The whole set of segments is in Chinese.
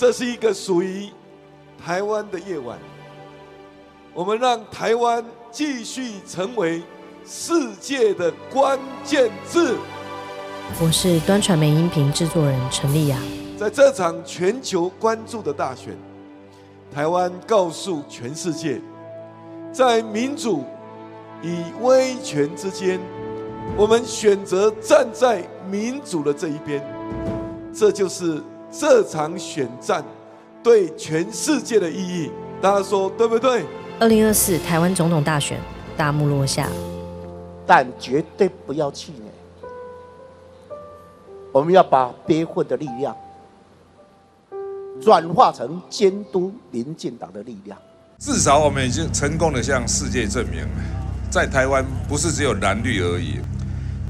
这是一个属于台湾的夜晚，我们让台湾继续成为世界的关键字。我是端传媒音频制作人陈丽雅。在这场全球关注的大选，台湾告诉全世界，在民主与威权之间，我们选择站在民主的这一边。这就是这场选战对全世界的意义。大家说对不对？二零二四台湾总统大选大幕落下，但绝对不要气馁。我们要把憋混的力量转化成监督民进党的力量。至少我们已经成功的向世界证明，在台湾不是只有蓝绿而已。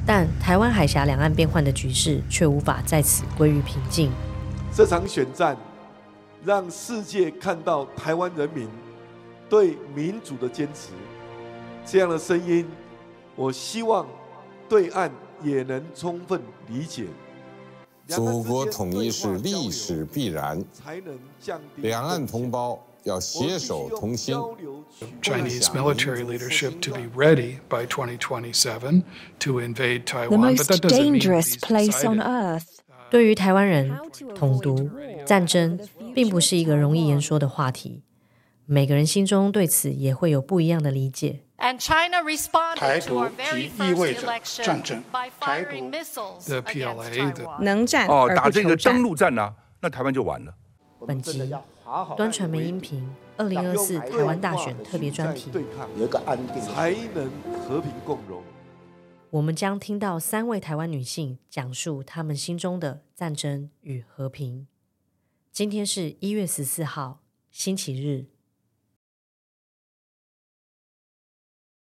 但台湾海峡两岸变幻的局势却无法在此归于平静。这场选战让世界看到台湾人民对民主的坚持，这样的声音，我希望对岸也能充分理解。祖国统一是历史必然，两岸同胞要携手同心。Chinese military leadership to be ready by 2027 to invade Taiwan. The most dangerous place on earth. 对于台湾人，统独战争并不是一个容易言说的话题。每个人心中对此也会有不一样的理解。台独即意味着战争，台独的 PLA 的能战哦，打这个登陆战呢，那台湾就完了。本集端传媒音频二零二四台湾大选特别专题，有一个安定，才能和平共荣。我们将听到三位台湾女性讲述她们心中的战争与和平。今天是一月十四号，星期日。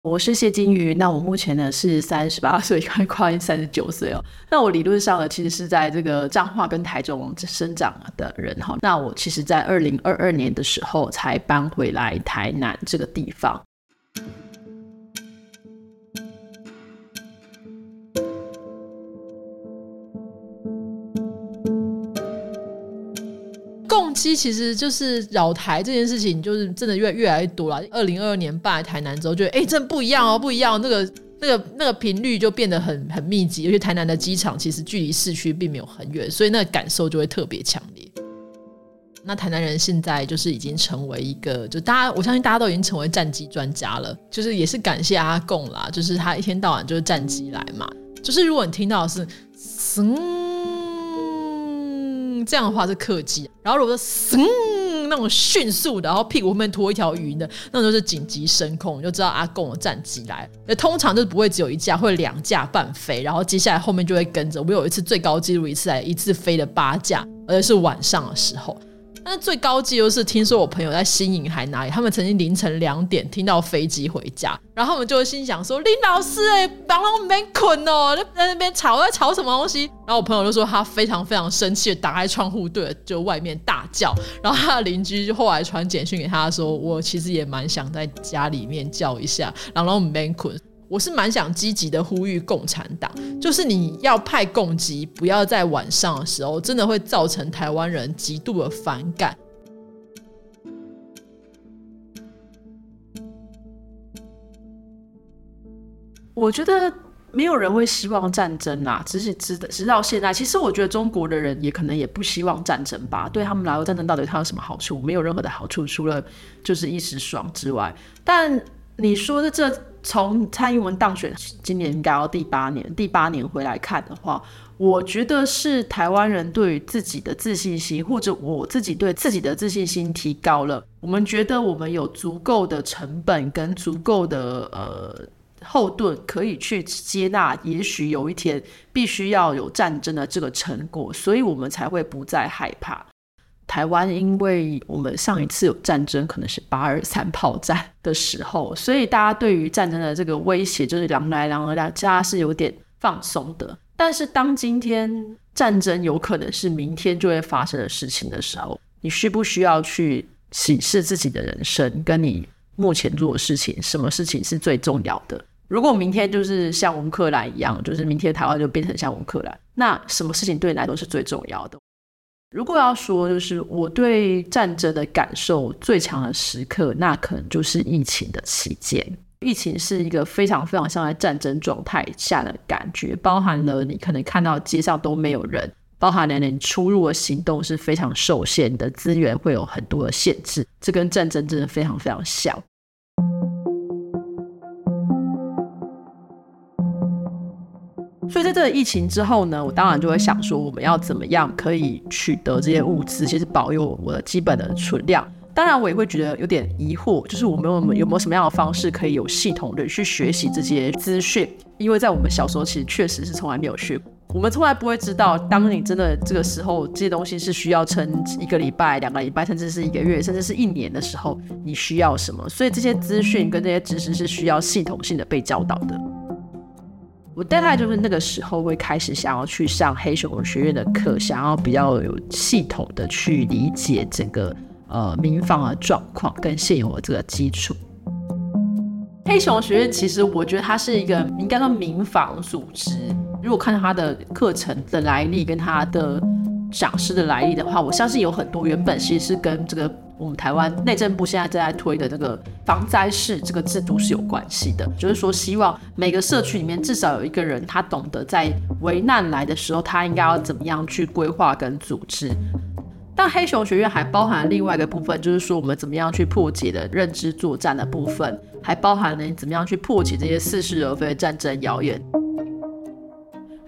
我是谢金鱼，那我目前呢是三十八岁，快跨三十九岁哦。那我理论上呢，其实是在这个彰化跟台中生长的人哈。那我其实，在二零二二年的时候才搬回来台南这个地方。其其实就是扰台这件事情，就是真的越越来越多了。二零二二年办台南之后，觉得哎，真不一样哦，不一样。那个那个那个频率就变得很很密集，而且台南的机场其实距离市区并没有很远，所以那个感受就会特别强烈。那台南人现在就是已经成为一个，就大家我相信大家都已经成为战机专家了。就是也是感谢阿贡啦，就是他一天到晚就是战机来嘛。就是如果你听到是嗯。这样的话是客机，然后如果说嗯那种迅速的，然后屁股后面拖一条云的，那种就是紧急升空，就知道阿贡的战机来。那通常就是不会只有一架，会两架半飞，然后接下来后面就会跟着。我有一次最高纪录一次来一次飞了八架，而且是晚上的时候。那最高纪录是听说我朋友在新营还哪里，他们曾经凌晨两点听到飞机回家，然后他们就会心想说：“林老师，哎，帮我们困哦，在那边吵，在吵什么东西？”然后我朋友就说他非常非常生气，打开窗户对着就外面大叫。然后他的邻居就后来传简讯给他说：“我其实也蛮想在家里面叫一下，然后我们没困。”我是蛮想积极的呼吁共产党，就是你要派共机，不要在晚上的时候，真的会造成台湾人极度的反感。我觉得没有人会希望战争啊，只是直直到现在，其实我觉得中国的人也可能也不希望战争吧。对他们来说，战争到底它有什么好处？没有任何的好处，除了就是一时爽之外。但你说的这。从蔡英文当选，今年应该要第八年，第八年回来看的话，我觉得是台湾人对于自己的自信心，或者我自己对自己的自信心提高了。我们觉得我们有足够的成本跟足够的呃后盾，可以去接纳，也许有一天必须要有战争的这个成果，所以我们才会不再害怕。台湾，因为我们上一次有战争，可能是八二三炮战的时候，所以大家对于战争的这个威胁，就是狼来狼来，大家是有点放松的。但是当今天战争有可能是明天就会发生的事情的时候，你需不需要去审视自己的人生，跟你目前做的事情，什么事情是最重要的？如果明天就是像乌克兰一样，就是明天台湾就变成像乌克兰，那什么事情对你来说是最重要的？如果要说就是我对战争的感受最强的时刻，那可能就是疫情的期间。疫情是一个非常非常像在战争状态下的感觉，包含了你可能看到街上都没有人，包含了你出入的行动是非常受限你的，资源会有很多的限制，这跟战争真的非常非常像。所以在这个疫情之后呢，我当然就会想说，我们要怎么样可以取得这些物资，其实保佑我的基本的存量。当然，我也会觉得有点疑惑，就是我们有没有什么样的方式可以有系统的去学习这些资讯？因为在我们小时候，其实确实是从来没有学过，我们从来不会知道，当你真的这个时候，这些东西是需要撑一个礼拜、两个礼拜，甚至是一个月，甚至是一年的时候，你需要什么？所以这些资讯跟这些知识是需要系统性的被教导的。我大概就是那个时候会开始想要去上黑熊学院的课，想要比较有系统的去理解整个呃民防的状况跟现有的这个基础。黑熊学院其实我觉得它是一个应该说民防组织，如果看到它的课程的来历跟它的讲师的来历的话，我相信有很多原本其实是跟这个。我们台湾内政部现在正在推的这个防灾市这个制度是有关系的，就是说希望每个社区里面至少有一个人，他懂得在危难来的时候，他应该要怎么样去规划跟组织。但黑熊学院还包含另外一个部分，就是说我们怎么样去破解的认知作战的部分，还包含了你怎么样去破解这些似是而非的战争谣言。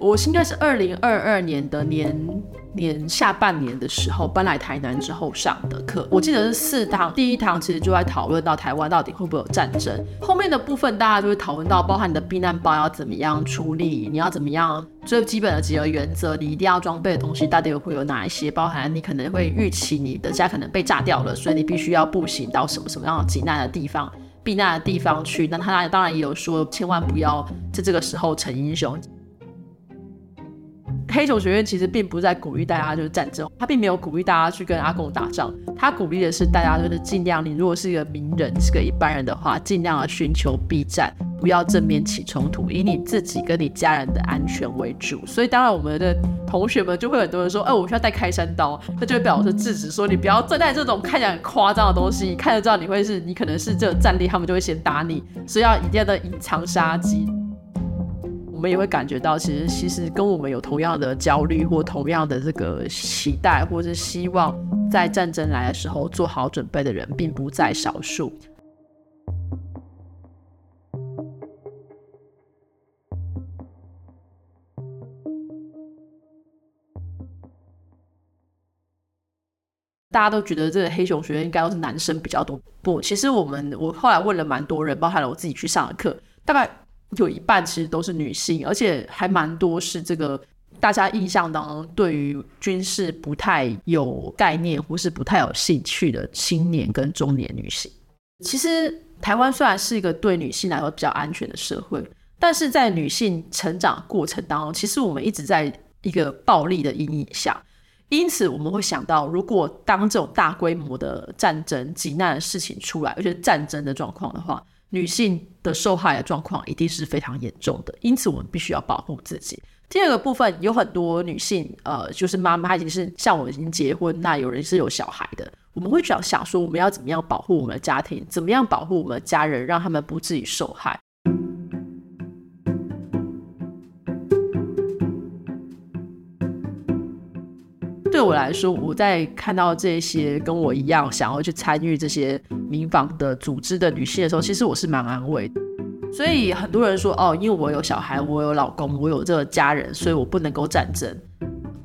我应该是二零二二年的年年下半年的时候搬来台南之后上的课，我记得是四堂，第一堂其实就在讨论到台湾到底会不会有战争，后面的部分大家就会讨论到，包含你的避难包要怎么样处理，你要怎么样最基本的几个原则，你一定要装备的东西到底会有哪一些，包含你可能会预期你的家可能被炸掉了，所以你必须要步行到什么什么样的避难的地方，避难的地方去。那他当然也有说，千万不要在这个时候逞英雄。黑熊学院其实并不在鼓励大家就是战争，他并没有鼓励大家去跟阿公打仗，他鼓励的是大家就是尽量，你如果是一个名人，是个一般人的话，尽量的寻求避战，不要正面起冲突，以你自己跟你家人的安全为主。所以当然我们的同学们就会很多人说，哎，我需要带开山刀，那就会表示制止，说你不要再带这种看起来很夸张的东西，看得知道你会是你可能是这个战力，他们就会先打你，所以要一定要的隐藏杀机。我们也会感觉到，其实其实跟我们有同样的焦虑，或同样的这个期待，或是希望，在战争来的时候做好准备的人，并不在少数。大家都觉得这个黑熊学院应该都是男生比较多，不，其实我们我后来问了蛮多人，包含了我自己去上的课，大概。有一半其实都是女性，而且还蛮多是这个大家印象当中对于军事不太有概念或是不太有兴趣的青年跟中年女性。其实台湾虽然是一个对女性来说比较安全的社会，但是在女性成长过程当中，其实我们一直在一个暴力的阴影下。因此我们会想到，如果当这种大规模的战争、急难的事情出来，而且战争的状况的话。女性的受害的状况一定是非常严重的，因此我们必须要保护自己。第二个部分有很多女性，呃，就是妈妈，已经是像我已经结婚，那有人是有小孩的，我们会想想说，我们要怎么样保护我们的家庭，怎么样保护我们的家人，让他们不至于受害。对我来说，我在看到这些跟我一样想要去参与这些民防的组织的女性的时候，其实我是蛮安慰的。所以很多人说，哦，因为我有小孩，我有老公，我有这个家人，所以我不能够战争。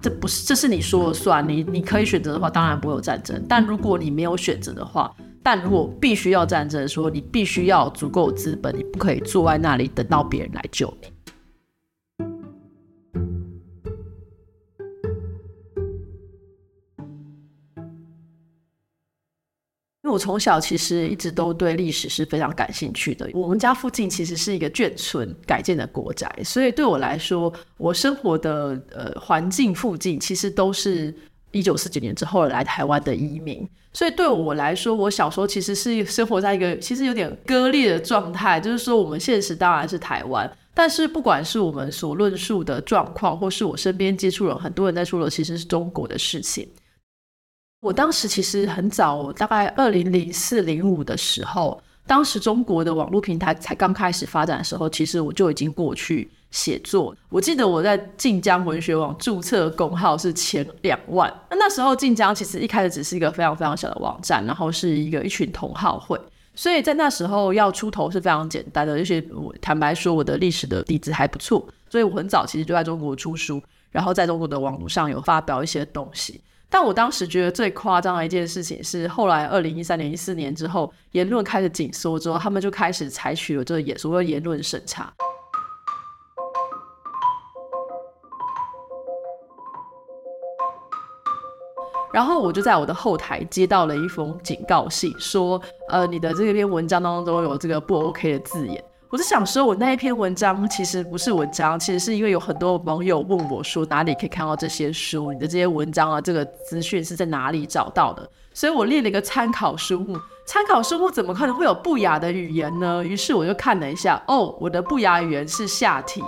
这不是，这是你说了算。你你可以选择的话，当然不会有战争。但如果你没有选择的话，但如果必须要战争，说你必须要足够资本，你不可以坐在那里等到别人来救你。因为我从小其实一直都对历史是非常感兴趣的。我们家附近其实是一个眷村改建的国宅，所以对我来说，我生活的呃环境附近其实都是一九四九年之后来台湾的移民。所以对我来说，我小时候其实是生活在一个其实有点割裂的状态，就是说我们现实当然是台湾，但是不管是我们所论述的状况，或是我身边接触了很多人在说的，其实是中国的事情。我当时其实很早，大概二零零四零五的时候，当时中国的网络平台才刚开始发展的时候，其实我就已经过去写作。我记得我在晋江文学网注册公号是前两万。那那时候晋江其实一开始只是一个非常非常小的网站，然后是一个一群同好会，所以在那时候要出头是非常简单的。而且我坦白说，我的历史的底子还不错，所以我很早其实就在中国出书，然后在中国的网络上有发表一些东西。但我当时觉得最夸张的一件事情是，后来二零一三年、一四年之后，言论开始紧缩之后，他们就开始采取了这个言所谓言论审查。然后我就在我的后台接到了一封警告信，说，呃，你的这篇文章当中有这个不 OK 的字眼。我是想说，我那一篇文章其实不是文章，其实是因为有很多网友问我说哪里可以看到这些书，你的这些文章啊，这个资讯是在哪里找到的？所以我列了一个参考书目。参考书目怎么可能会有不雅的语言呢？于是我就看了一下，哦，我的不雅语言是下体。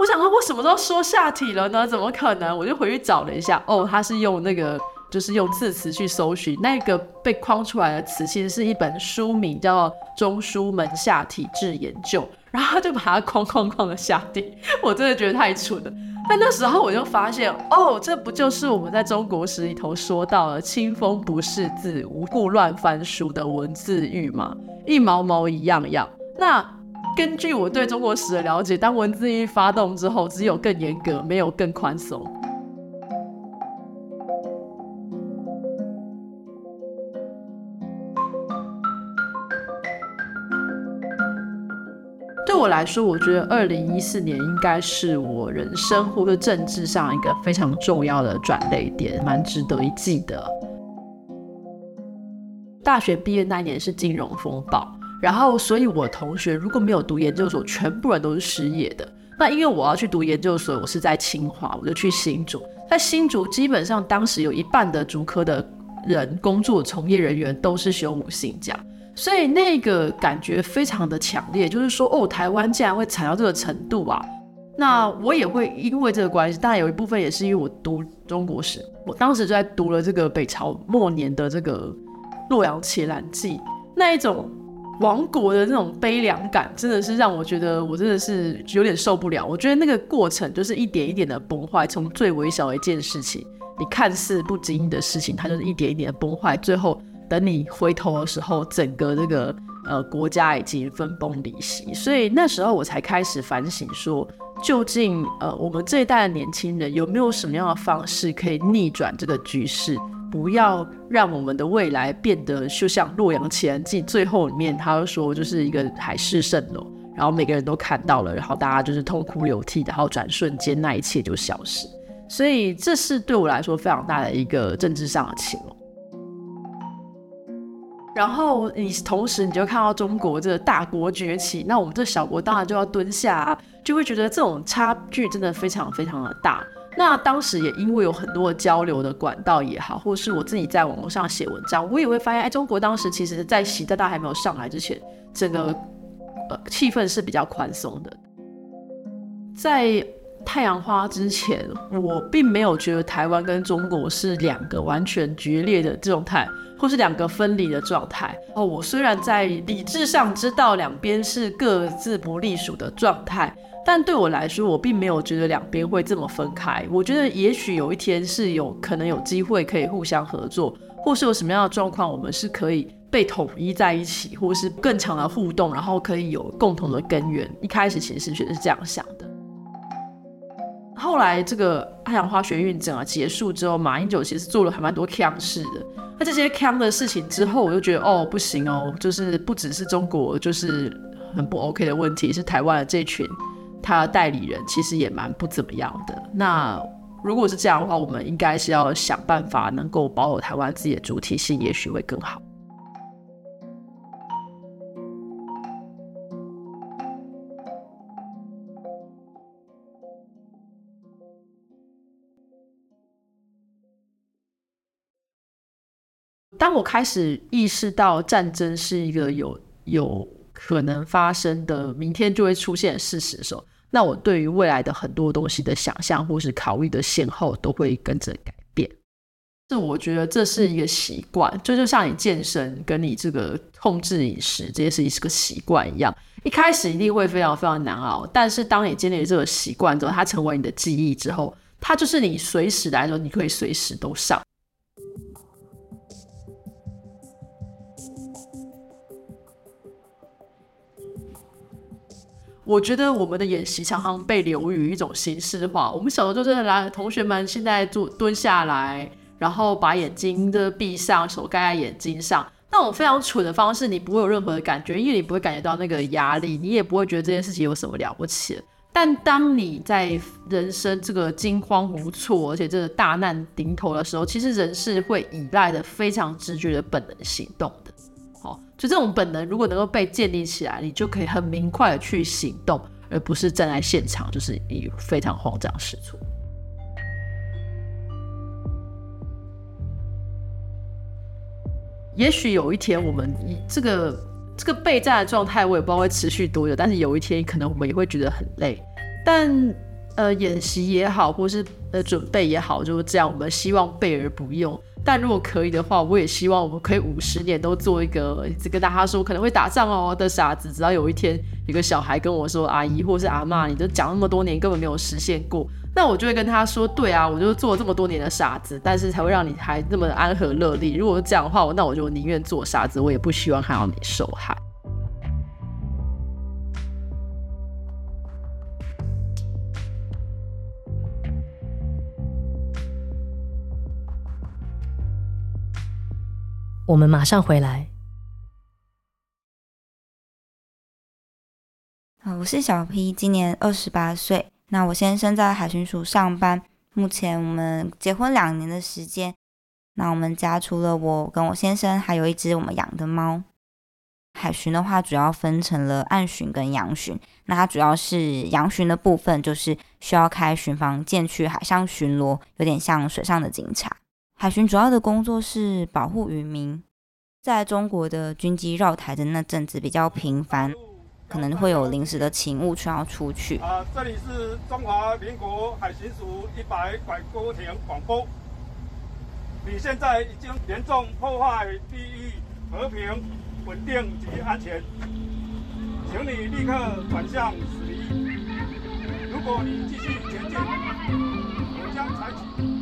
我想说，我什么时候说下体了呢？怎么可能？我就回去找了一下，哦，他是用那个。就是用字词去搜寻那个被框出来的词，其实是一本书名，叫《中书门下体质研究》，然后他就把它框框框的下地，我真的觉得太蠢了。但那时候我就发现，哦，这不就是我们在中国史里头说到的“清风不识字，无故乱翻书”的文字狱吗？一毛毛一样样。那根据我对中国史的了解，当文字狱发动之后，只有更严格，没有更宽松。我来说，我觉得二零一四年应该是我人生或者政治上一个非常重要的转捩点，蛮值得一记的。大学毕业那年是金融风暴，然后所以我同学如果没有读研究所，全部人都是失业的。那因为我要去读研究所，我是在清华，我就去新竹。在新竹，基本上当时有一半的竹科的人工作从业人员都是修母性假。所以那个感觉非常的强烈，就是说，哦，台湾竟然会惨到这个程度啊！那我也会因为这个关系，当然有一部分也是因为我读中国史，我当时就在读了这个北朝末年的这个洛阳伽蓝记，那一种亡国的那种悲凉感，真的是让我觉得我真的是有点受不了。我觉得那个过程就是一点一点的崩坏，从最微小的一件事情，你看似不经意的事情，它就是一点一点的崩坏，最后。等你回头的时候，整个这个呃国家已经分崩离析，所以那时候我才开始反省，说究竟呃我们这一代的年轻人有没有什么样的方式可以逆转这个局势，不要让我们的未来变得就像洛阳前记最后里面他说就是一个海市蜃楼，然后每个人都看到了，然后大家就是痛哭流涕，然后转瞬间那一切就消失，所以这是对我来说非常大的一个政治上的启蒙。然后你同时你就看到中国这大国崛起，那我们这小国当然就要蹲下，就会觉得这种差距真的非常非常的大。那当时也因为有很多交流的管道也好，或是我自己在网络上写文章，我也会发现，哎，中国当时其实在习大大还没有上来之前，整个呃气氛是比较宽松的。在太阳花之前，我并没有觉得台湾跟中国是两个完全决裂的状态。或是两个分离的状态哦。我虽然在理智上知道两边是各自不隶属的状态，但对我来说，我并没有觉得两边会这么分开。我觉得也许有一天是有可能有机会可以互相合作，或是有什么样的状况，我们是可以被统一在一起，或是更强的互动，然后可以有共同的根源。一开始其实觉得是这样想的。后来这个太阳花学运整个结束之后，马英九其实做了还蛮多强势的。那这些强的事情之后，我就觉得哦不行哦，就是不只是中国就是很不 OK 的问题，是台湾的这群他代理人其实也蛮不怎么样的。那如果是这样的话，我们应该是要想办法能够保有台湾自己的主体性，也许会更好。当我开始意识到战争是一个有有可能发生的、明天就会出现事实的时候，那我对于未来的很多东西的想象或是考虑的先后都会跟着改变。这我觉得这是一个习惯，就就像你健身跟你这个控制饮食这些事情是个习惯一样，一开始一定会非常非常难熬，但是当你建立这个习惯之后，它成为你的记忆之后，它就是你随时来说，你可以随时都上。我觉得我们的演习常常被流于一种形式化。我们小时候就真的来，同学们现在坐蹲下来，然后把眼睛的闭上，手盖在眼睛上，那种非常蠢的方式，你不会有任何的感觉，因为你不会感觉到那个压力，你也不会觉得这件事情有什么了不起。但当你在人生这个惊慌无措，而且这个大难临头的时候，其实人是会依赖的非常直觉的本能行动的。就这种本能，如果能够被建立起来，你就可以很明快的去行动，而不是站在现场，就是你非常慌张失措。也许有一天，我们这个这个备战的状态，我也不知道会持续多久，但是有一天，可能我们也会觉得很累。但呃，演习也好，或是呃准备也好，就是这样，我们希望备而不用。但如果可以的话，我也希望我们可以五十年都做一个跟大家说可能会打仗哦的傻子。直到有一天有个小孩跟我说：“阿姨或是阿妈，你都讲那么多年，根本没有实现过。”那我就会跟他说：“对啊，我就做了这么多年的傻子，但是才会让你还这么安和乐利。如果是这样的话，那我就宁愿做傻子，我也不希望看到你受害。”我们马上回来。啊，我是小 P，今年二十八岁。那我先生在海巡署上班，目前我们结婚两年的时间。那我们家除了我跟我先生，还有一只我们养的猫。海巡的话，主要分成了暗巡跟阳巡。那它主要是阳巡的部分，就是需要开巡防舰去海上巡逻，有点像水上的警察。海巡主要的工作是保护渔民，在中国的军机绕台的那阵子比较频繁，可能会有临时的勤务需要出去。啊，这里是中华民国海巡署一百拐沟艇广播，你现在已经严重破坏地域和平、稳定及安全，请你立刻转向驶离。如果你继续前进，我将采取。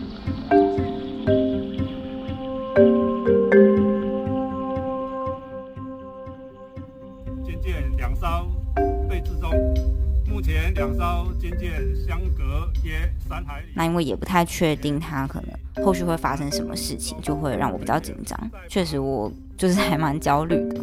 那因为也不太确定他可能后续会发生什么事情，就会让我比较紧张。确实，我就是还蛮焦虑的。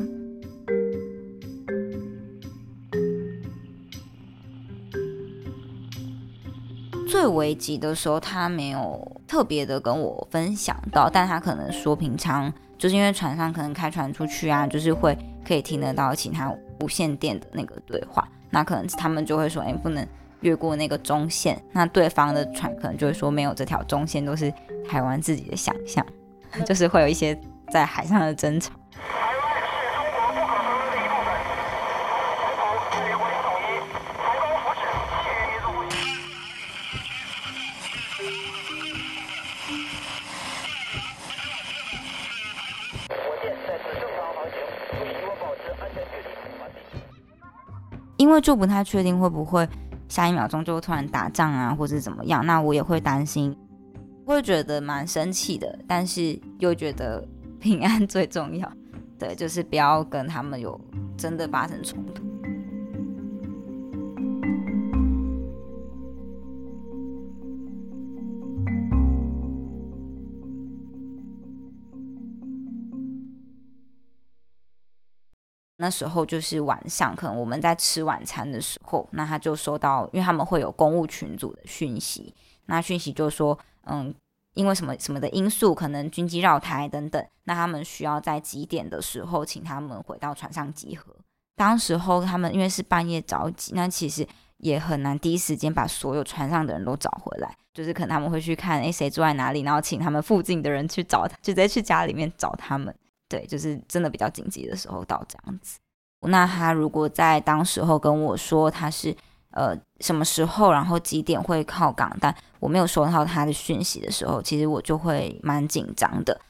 最危急的时候，他没有特别的跟我分享到，但他可能说平常就是因为船上可能开船出去啊，就是会可以听得到其他无线电的那个对话。那可能他们就会说，哎，不能越过那个中线。那对方的船可能就会说，没有这条中线，都是台湾自己的想象，就是会有一些在海上的争吵。因为就不太确定会不会下一秒钟就突然打仗啊，或者怎么样，那我也会担心，会觉得蛮生气的，但是又觉得 平安最重要，对，就是不要跟他们有真的发生冲时候就是晚上，可能我们在吃晚餐的时候，那他就收到，因为他们会有公务群组的讯息，那讯息就说，嗯，因为什么什么的因素，可能军机绕台等等，那他们需要在几点的时候，请他们回到船上集合。当时候他们因为是半夜着急，那其实也很难第一时间把所有船上的人都找回来，就是可能他们会去看，哎，谁住在哪里，然后请他们附近的人去找他，就直接去家里面找他们。对，就是真的比较紧急的时候到这样子。那他如果在当时候跟我说他是呃什么时候，然后几点会靠港，但我没有收到他的讯息的时候，其实我就会蛮紧张的。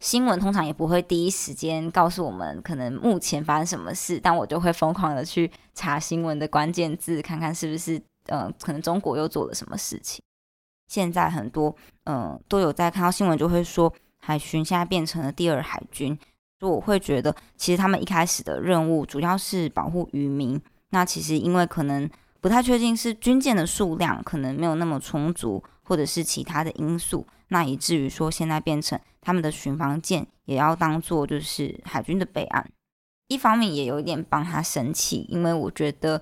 新闻通常也不会第一时间告诉我们可能目前发生什么事，但我就会疯狂的去查新闻的关键字，看看是不是呃可能中国又做了什么事情。现在很多嗯都有在看到新闻，就会说海巡现在变成了第二海军，所以我会觉得其实他们一开始的任务主要是保护渔民。那其实因为可能不太确定是军舰的数量可能没有那么充足，或者是其他的因素。那以至于说，现在变成他们的巡防舰也要当做就是海军的备案，一方面也有一点帮他生气，因为我觉得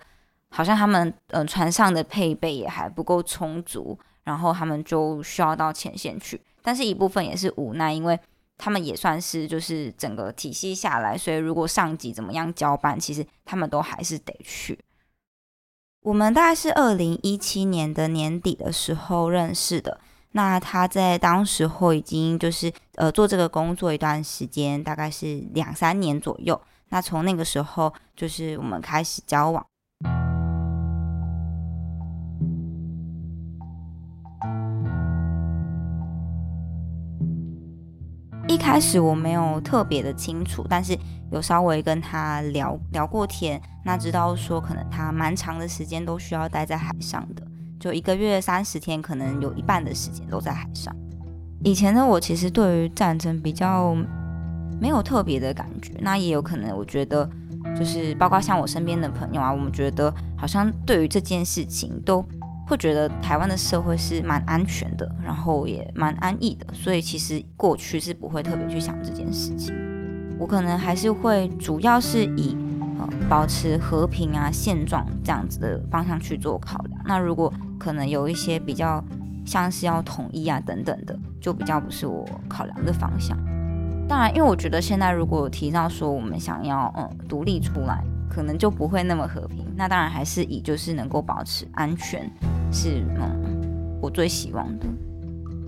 好像他们呃船上的配备也还不够充足，然后他们就需要到前线去。但是一部分也是无奈，因为他们也算是就是整个体系下来，所以如果上级怎么样交办，其实他们都还是得去。我们大概是二零一七年的年底的时候认识的。那他在当时候已经就是呃做这个工作一段时间，大概是两三年左右。那从那个时候就是我们开始交往。一开始我没有特别的清楚，但是有稍微跟他聊聊过天，那知道说可能他蛮长的时间都需要待在海上的。就一个月三十天，可能有一半的时间都在海上。以前的我其实对于战争比较没有特别的感觉，那也有可能我觉得就是包括像我身边的朋友啊，我们觉得好像对于这件事情都会觉得台湾的社会是蛮安全的，然后也蛮安逸的，所以其实过去是不会特别去想这件事情。我可能还是会主要是以呃。保持和平啊，现状这样子的方向去做考量。那如果可能有一些比较像是要统一啊等等的，就比较不是我考量的方向。当然，因为我觉得现在如果提到说我们想要嗯独立出来，可能就不会那么和平。那当然还是以就是能够保持安全是嗯我最希望的。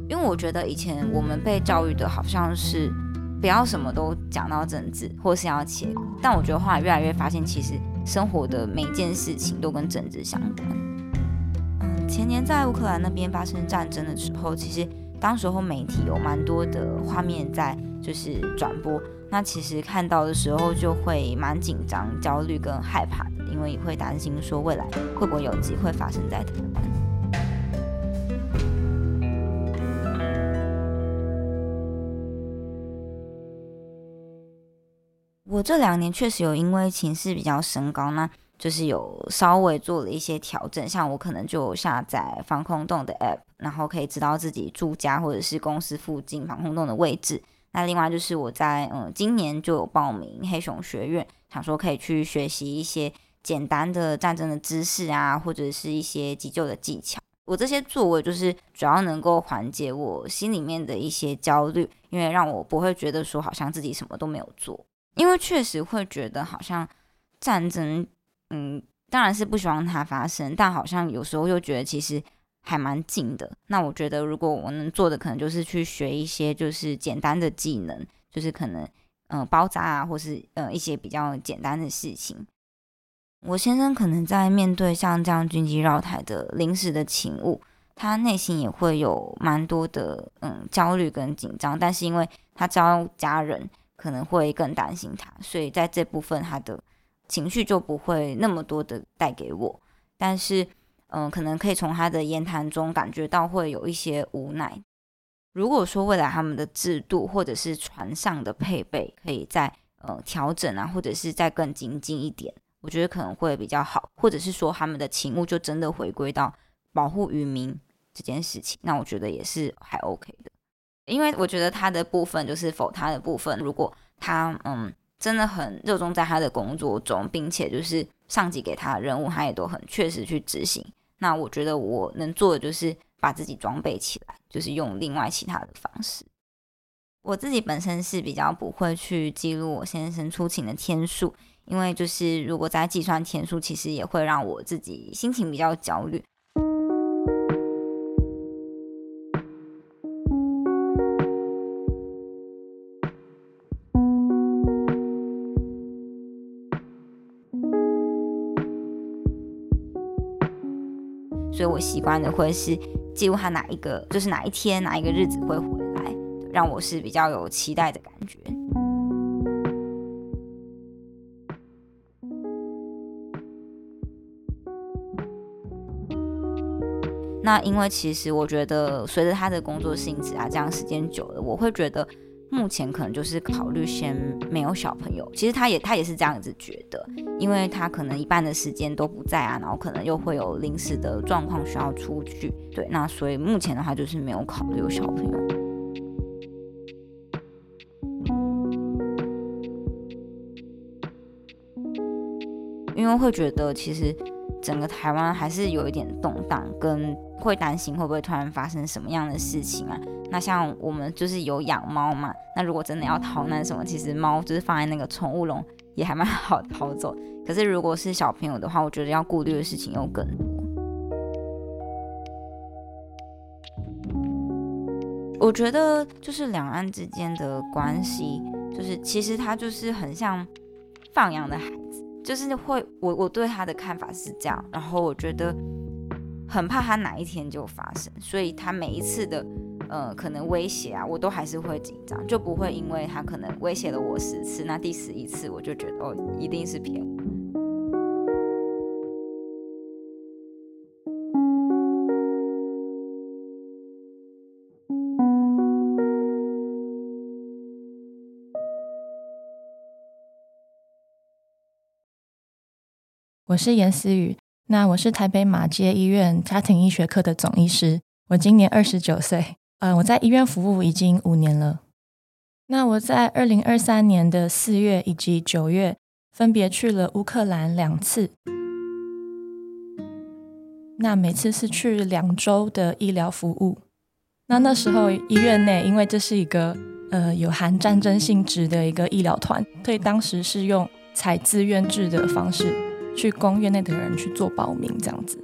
因为我觉得以前我们被教育的好像是。不要什么都讲到政治，或是要切。但我觉得后来越来越发现，其实生活的每件事情都跟政治相关。嗯，前年在乌克兰那边发生战争的时候，其实当时候媒体有蛮多的画面在就是转播。那其实看到的时候就会蛮紧张、焦虑跟害怕的，因为会担心说未来会不会有机会发生在台湾。我这两年确实有因为情势比较升高，那就是有稍微做了一些调整，像我可能就下载防空洞的 app，然后可以知道自己住家或者是公司附近防空洞的位置。那另外就是我在嗯今年就有报名黑熊学院，想说可以去学习一些简单的战争的知识啊，或者是一些急救的技巧。我这些作为就是主要能够缓解我心里面的一些焦虑，因为让我不会觉得说好像自己什么都没有做。因为确实会觉得好像战争，嗯，当然是不希望它发生，但好像有时候又觉得其实还蛮近的。那我觉得如果我能做的，可能就是去学一些就是简单的技能，就是可能嗯包扎啊，或是呃一些比较简单的事情。我先生可能在面对像这样军机绕台的临时的勤务，他内心也会有蛮多的嗯焦虑跟紧张，但是因为他招家人。可能会更担心他，所以在这部分他的情绪就不会那么多的带给我。但是，嗯，可能可以从他的言谈中感觉到会有一些无奈。如果说未来他们的制度或者是船上的配备可以再呃调整啊，或者是再更精进一点，我觉得可能会比较好。或者是说他们的勤务就真的回归到保护渔民这件事情，那我觉得也是还 OK 的。因为我觉得他的部分就是否他的部分，如果他嗯真的很热衷在他的工作中，并且就是上级给他的任务，他也都很确实去执行。那我觉得我能做的就是把自己装备起来，就是用另外其他的方式。我自己本身是比较不会去记录我先生出勤的天数，因为就是如果在计算天数，其实也会让我自己心情比较焦虑。所以我习惯的会是记录他哪一个，就是哪一天哪一个日子会回来，让我是比较有期待的感觉。那因为其实我觉得，随着他的工作性质啊，这样时间久了，我会觉得目前可能就是考虑先没有小朋友。其实他也他也是这样子觉得，因为他可能一半的时间都不在啊，然后可能又会有临时的状况需要出去。对，那所以目前的话就是没有考虑有小朋友，因为会觉得其实。整个台湾还是有一点动荡，跟会担心会不会突然发生什么样的事情啊？那像我们就是有养猫嘛，那如果真的要逃难什么，其实猫就是放在那个宠物笼也还蛮好逃走。可是如果是小朋友的话，我觉得要顾虑的事情又更多。我觉得就是两岸之间的关系，就是其实它就是很像放养的孩。就是会，我我对他的看法是这样，然后我觉得很怕他哪一天就发生，所以他每一次的呃可能威胁啊，我都还是会紧张，就不会因为他可能威胁了我十次，那第十一次我就觉得哦一定是骗我。我是严思雨，那我是台北马街医院家庭医学科的总医师，我今年二十九岁，呃，我在医院服务已经五年了。那我在二零二三年的四月以及九月分别去了乌克兰两次，那每次是去两周的医疗服务。那那时候医院内，因为这是一个呃有含战争性质的一个医疗团，所以当时是用采自愿制的方式。去公院内的人去做报名，这样子。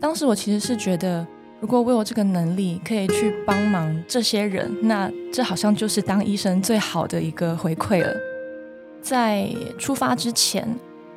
当时我其实是觉得，如果我有这个能力，可以去帮忙这些人，那这好像就是当医生最好的一个回馈了。在出发之前，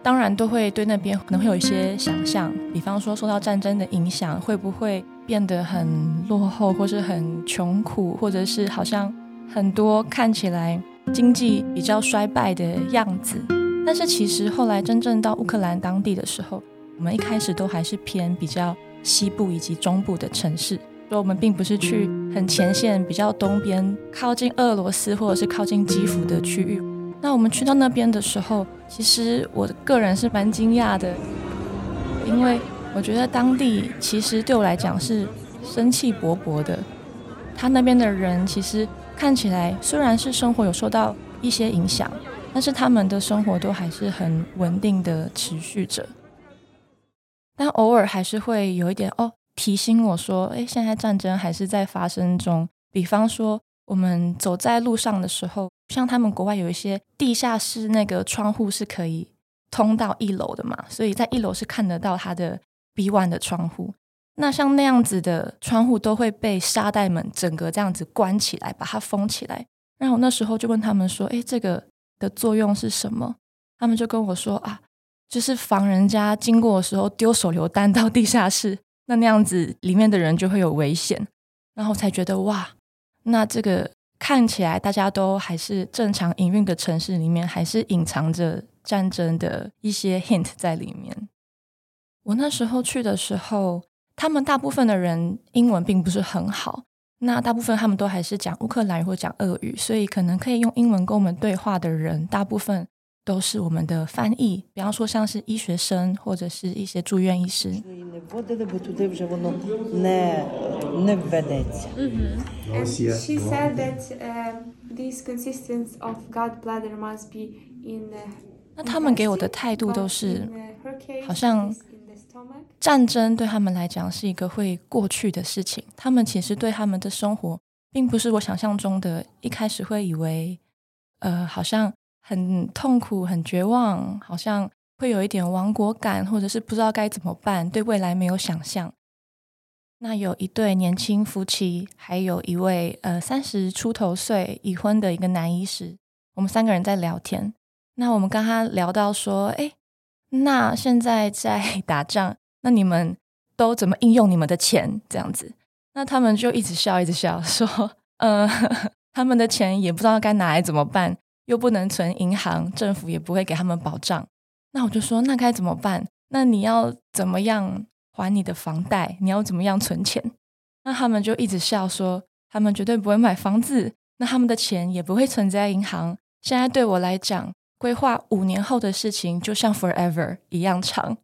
当然都会对那边可能会有一些想象，比方说受到战争的影响，会不会变得很落后，或是很穷苦，或者是好像很多看起来经济比较衰败的样子。但是其实后来真正到乌克兰当地的时候，我们一开始都还是偏比较西部以及中部的城市，所以我们并不是去很前线、比较东边、靠近俄罗斯或者是靠近基辅的区域。那我们去到那边的时候，其实我个人是蛮惊讶的，因为我觉得当地其实对我来讲是生气勃勃的。他那边的人其实看起来虽然是生活有受到一些影响。但是他们的生活都还是很稳定的持续着，但偶尔还是会有一点哦提醒我说，哎，现在战争还是在发生中。比方说，我们走在路上的时候，像他们国外有一些地下室，那个窗户是可以通到一楼的嘛，所以在一楼是看得到他的 B one 的窗户。那像那样子的窗户都会被沙袋们整个这样子关起来，把它封起来。然后我那时候就问他们说，哎，这个。的作用是什么？他们就跟我说啊，就是防人家经过的时候丢手榴弹到地下室，那那样子里面的人就会有危险。然后才觉得哇，那这个看起来大家都还是正常营运的城市里面，还是隐藏着战争的一些 hint 在里面。我那时候去的时候，他们大部分的人英文并不是很好。那大部分他们都还是讲乌克兰语或讲俄语，所以可能可以用英文跟我们对话的人，大部分都是我们的翻译。比方说，像是医学生或者是一些住院医师。那他们给我的态度都是，好像。战争对他们来讲是一个会过去的事情，他们其实对他们的生活，并不是我想象中的。一开始会以为，呃，好像很痛苦、很绝望，好像会有一点亡国感，或者是不知道该怎么办，对未来没有想象。那有一对年轻夫妻，还有一位呃三十出头岁已婚的一个男医师，我们三个人在聊天。那我们跟他聊到说，哎。那现在在 打仗，那你们都怎么应用你们的钱这样子。那他们就一直笑，一直笑，说，呃，他们的钱也不知道该拿来怎么办，又不能存银行，政府也不会给他们保障。那我就说，那该怎么办？那你要怎么样还你的房贷？你要怎么样存钱？那他们就一直笑，说他们绝对不会买房子，那他们的钱也不会存在银行。现在对我来讲，规划五年后的事情就像 forever 一样长。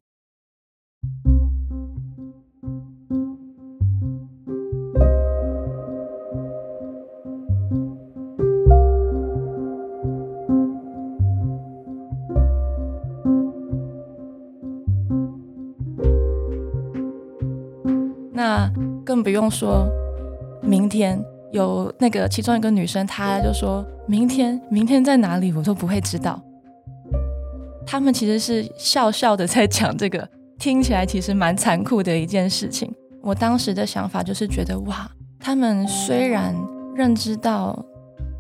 那更不用说，明天有那个其中一个女生，她就说明天明天在哪里，我都不会知道。他们其实是笑笑的在讲这个，听起来其实蛮残酷的一件事情。我当时的想法就是觉得，哇，他们虽然认知到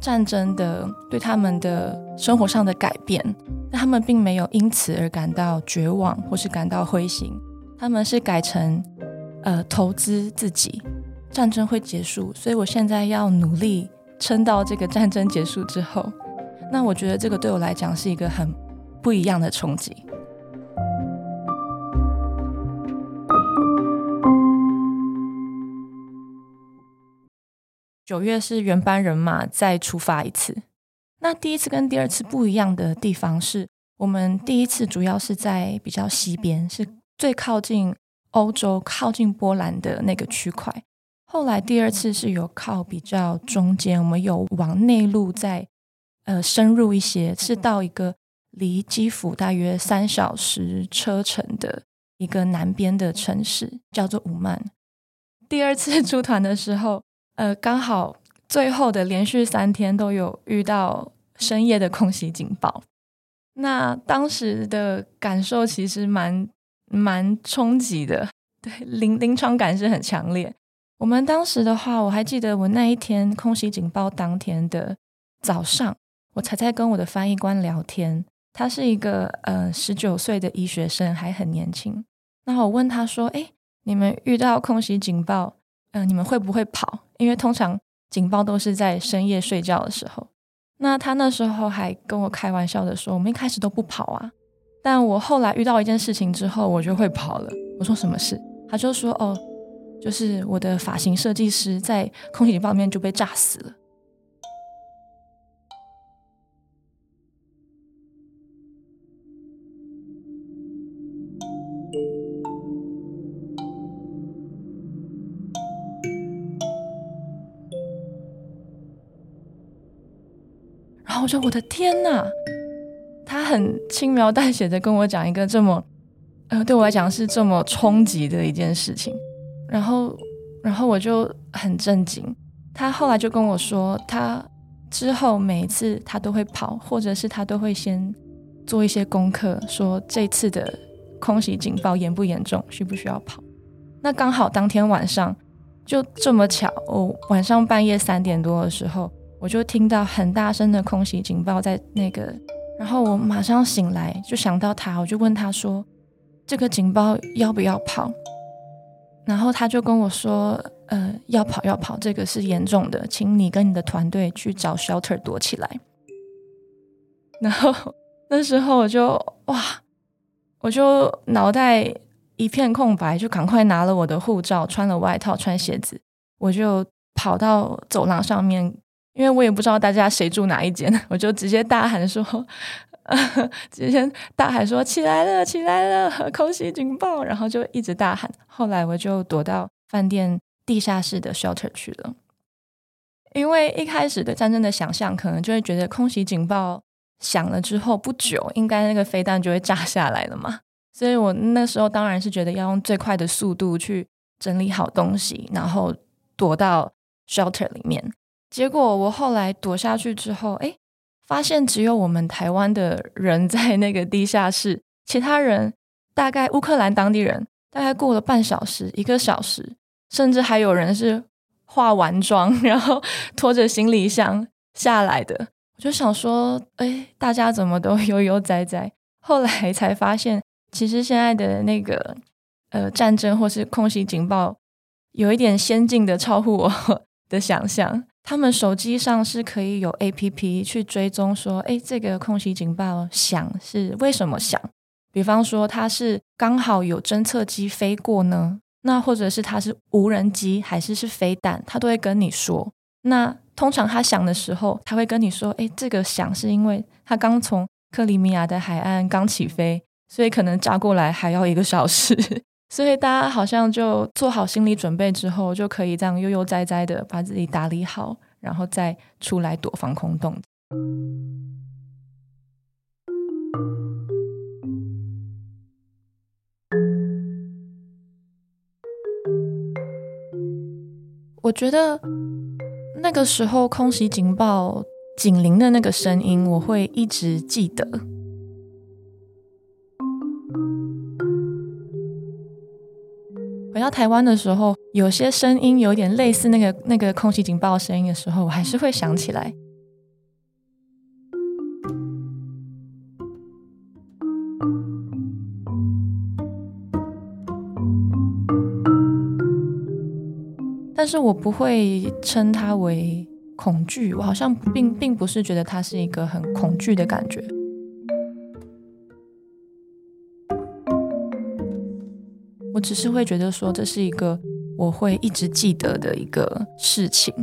战争的对他们的生活上的改变，但他们并没有因此而感到绝望或是感到灰心，他们是改成。呃，投资自己，战争会结束，所以我现在要努力撑到这个战争结束之后。那我觉得这个对我来讲是一个很不一样的冲击。九月是原班人马再出发一次。那第一次跟第二次不一样的地方是，我们第一次主要是在比较西边，是最靠近。欧洲靠近波兰的那个区块，后来第二次是有靠比较中间，我们有往内陆再呃深入一些，是到一个离基辅大约三小时车程的一个南边的城市，叫做乌曼。第二次出团的时候，呃，刚好最后的连续三天都有遇到深夜的空袭警报，那当时的感受其实蛮。蛮冲击的，对临临床感是很强烈。我们当时的话，我还记得我那一天空袭警报当天的早上，我才在跟我的翻译官聊天。他是一个呃十九岁的医学生，还很年轻。那我问他说：“哎，你们遇到空袭警报，嗯，你们会不会跑？因为通常警报都是在深夜睡觉的时候。”那他那时候还跟我开玩笑的说：“我们一开始都不跑啊。”但我后来遇到一件事情之后，我就会跑了。我说什么事？他就说：“哦，就是我的发型设计师在空袭警报面就被炸死了。”我说：“我的天哪！”他很轻描淡写的跟我讲一个这么，呃，对我来讲是这么冲击的一件事情，然后，然后我就很震惊。他后来就跟我说，他之后每一次他都会跑，或者是他都会先做一些功课，说这次的空袭警报严不严重，需不需要跑。那刚好当天晚上就这么巧，我晚上半夜三点多的时候，我就听到很大声的空袭警报在那个。然后我马上醒来，就想到他，我就问他说：“这个警报要不要跑？”然后他就跟我说：“呃，要跑，要跑，这个是严重的，请你跟你的团队去找 shelter 躲起来。”然后那时候我就哇，我就脑袋一片空白，就赶快拿了我的护照，穿了外套，穿鞋子，我就跑到走廊上面。因为我也不知道大家谁住哪一间，我就直接大喊说：“ 直接大喊说起来了，起来了，空袭警报！”然后就一直大喊。后来我就躲到饭店地下室的 shelter 去了。因为一开始对战争的想象，可能就会觉得空袭警报响了之后不久，应该那个飞弹就会炸下来了嘛。所以我那时候当然是觉得要用最快的速度去整理好东西，然后躲到 shelter 里面。结果我后来躲下去之后，哎，发现只有我们台湾的人在那个地下室，其他人大概乌克兰当地人，大概过了半小时、一个小时，甚至还有人是化完妆，然后拖着行李箱下来的。我就想说，哎，大家怎么都 悠悠哉哉？后来才发现，其实现在的那个呃战争或是空袭警报有一点先进的超乎我 的想象。他们手机上是可以有 A P P 去追踪，说，哎，这个空袭警报响是为什么响？比方说，它是刚好有侦测机飞过呢，那或者是它是无人机还是是飞弹，它都会跟你说。那通常它响的时候，他会跟你说，哎，这个响是因为它刚从克里米亚的海岸刚起飞，所以可能炸过来还要一个小时。所以大家好像就做好心理准备之后，就可以这样悠悠哉哉的把自己打理好，然后再出来躲防空洞。我觉得那个时候空袭警报警铃的那个声音，我会一直记得。回到台湾的时候，有些声音有点类似那个那个空袭警报声音的时候，我还是会想起来。但是我不会称它为恐惧，我好像并并不是觉得它是一个很恐惧的感觉。我只是会觉得说，这是一个我会一直记得的一个事情。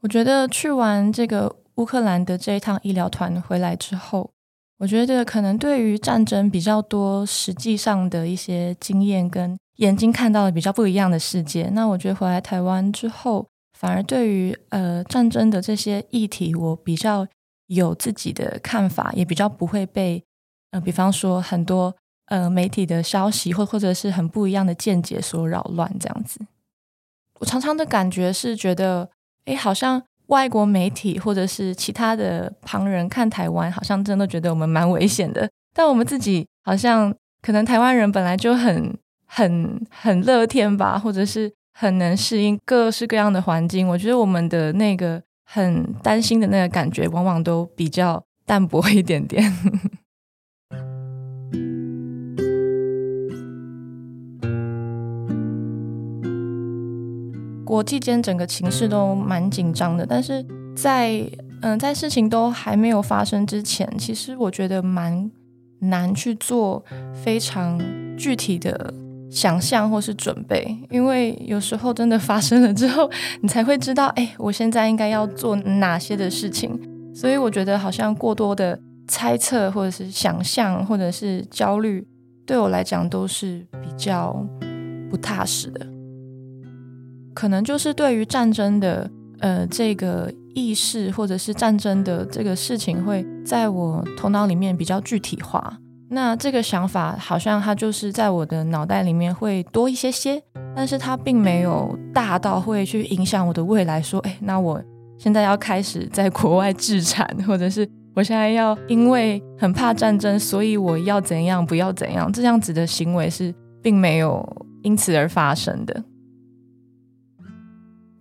我觉得去完这个乌克兰的这一趟医疗团回来之后，我觉得可能对于战争比较多实际上的一些经验跟。眼睛看到了比较不一样的世界。那我觉得回来台湾之后，反而对于呃战争的这些议题，我比较有自己的看法，也比较不会被呃，比方说很多呃媒体的消息或或者是很不一样的见解所扰乱这样子。我常常的感觉是觉得，哎，好像外国媒体或者是其他的旁人看台湾，好像真的觉得我们蛮危险的。但我们自己好像可能台湾人本来就很。很很乐天吧，或者是很能适应各式各样的环境。我觉得我们的那个很担心的那个感觉，往往都比较淡薄一点点。国际间整个情势都蛮紧张的，但是在嗯，在事情都还没有发生之前，其实我觉得蛮难去做非常具体的。想象或是准备，因为有时候真的发生了之后，你才会知道，哎，我现在应该要做哪些的事情。所以我觉得，好像过多的猜测或者是想象或者是焦虑，对我来讲都是比较不踏实的。可能就是对于战争的呃这个意识，或者是战争的这个事情，会在我头脑里面比较具体化。那这个想法好像它就是在我的脑袋里面会多一些些，但是它并没有大到会去影响我的未来。说，哎，那我现在要开始在国外置产，或者是我现在要因为很怕战争，所以我要怎样不要怎样，这样子的行为是并没有因此而发生的。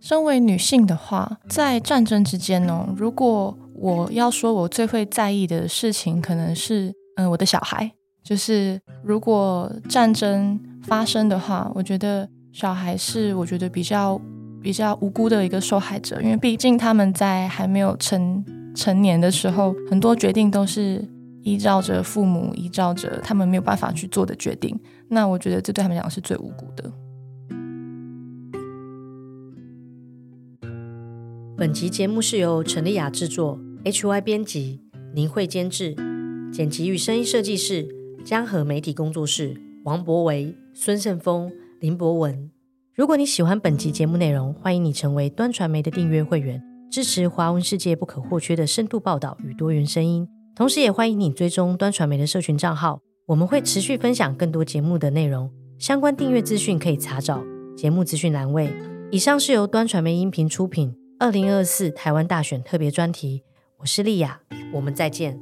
身为女性的话，在战争之间呢，如果我要说我最会在意的事情，可能是。嗯，我的小孩就是如果战争发生的话，我觉得小孩是我觉得比较比较无辜的一个受害者，因为毕竟他们在还没有成成年的时候，很多决定都是依照着父母依照着他们没有办法去做的决定。那我觉得这对他们讲是最无辜的。本集节目是由陈丽雅制作，HY 编辑，林慧监制。剪辑与声音设计是江河媒体工作室，王博维、孙胜峰、林博文。如果你喜欢本集节目内容，欢迎你成为端传媒的订阅会员，支持华文世界不可或缺的深度报道与多元声音。同时，也欢迎你追踪端传媒的社群账号，我们会持续分享更多节目的内容。相关订阅资讯可以查找节目资讯栏位。以上是由端传媒音频出品，二零二四台湾大选特别专题。我是丽雅，我们再见。